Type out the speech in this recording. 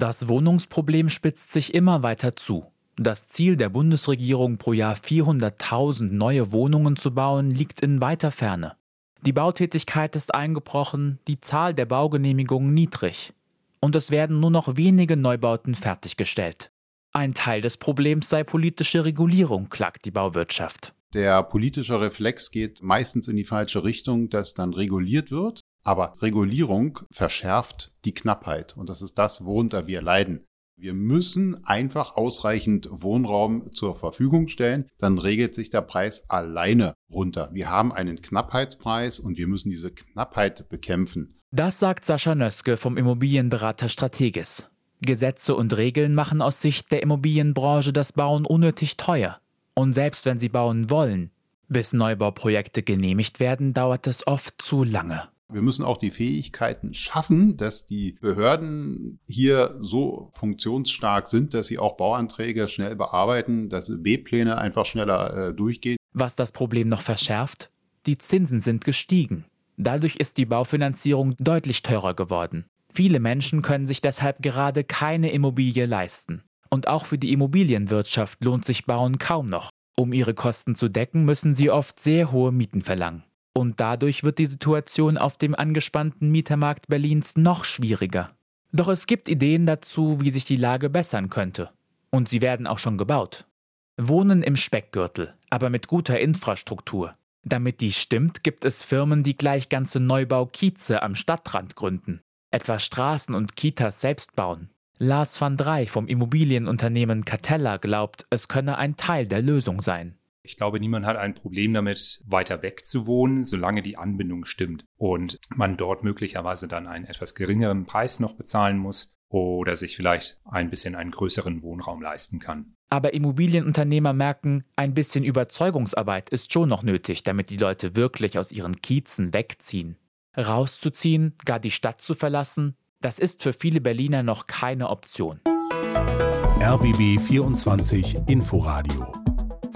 Das Wohnungsproblem spitzt sich immer weiter zu. Das Ziel der Bundesregierung, pro Jahr 400.000 neue Wohnungen zu bauen, liegt in weiter Ferne. Die Bautätigkeit ist eingebrochen, die Zahl der Baugenehmigungen niedrig. Und es werden nur noch wenige Neubauten fertiggestellt. Ein Teil des Problems sei politische Regulierung, klagt die Bauwirtschaft. Der politische Reflex geht meistens in die falsche Richtung, dass dann reguliert wird. Aber Regulierung verschärft die Knappheit. Und das ist das, worunter wir leiden. Wir müssen einfach ausreichend Wohnraum zur Verfügung stellen, dann regelt sich der Preis alleine runter. Wir haben einen Knappheitspreis und wir müssen diese Knappheit bekämpfen. Das sagt Sascha Nöske vom Immobilienberater Strategis. Gesetze und Regeln machen aus Sicht der Immobilienbranche das Bauen unnötig teuer. Und selbst wenn sie bauen wollen, bis Neubauprojekte genehmigt werden, dauert es oft zu lange. Wir müssen auch die Fähigkeiten schaffen, dass die Behörden hier so funktionsstark sind, dass sie auch Bauanträge schnell bearbeiten, dass B-Pläne einfach schneller äh, durchgehen. Was das Problem noch verschärft? Die Zinsen sind gestiegen. Dadurch ist die Baufinanzierung deutlich teurer geworden. Viele Menschen können sich deshalb gerade keine Immobilie leisten. Und auch für die Immobilienwirtschaft lohnt sich Bauen kaum noch. Um ihre Kosten zu decken, müssen sie oft sehr hohe Mieten verlangen. Und dadurch wird die Situation auf dem angespannten Mietermarkt Berlins noch schwieriger. Doch es gibt Ideen dazu, wie sich die Lage bessern könnte. Und sie werden auch schon gebaut. Wohnen im Speckgürtel, aber mit guter Infrastruktur. Damit die stimmt, gibt es Firmen, die gleich ganze Neubau-Kieze am Stadtrand gründen. Etwa Straßen und Kitas selbst bauen. Lars van Drey vom Immobilienunternehmen Catella glaubt, es könne ein Teil der Lösung sein. Ich glaube, niemand hat ein Problem damit, weiter weg zu wohnen, solange die Anbindung stimmt und man dort möglicherweise dann einen etwas geringeren Preis noch bezahlen muss oder sich vielleicht ein bisschen einen größeren Wohnraum leisten kann. Aber Immobilienunternehmer merken, ein bisschen Überzeugungsarbeit ist schon noch nötig, damit die Leute wirklich aus ihren Kiezen wegziehen. Rauszuziehen, gar die Stadt zu verlassen, das ist für viele Berliner noch keine Option. RBB 24 Inforadio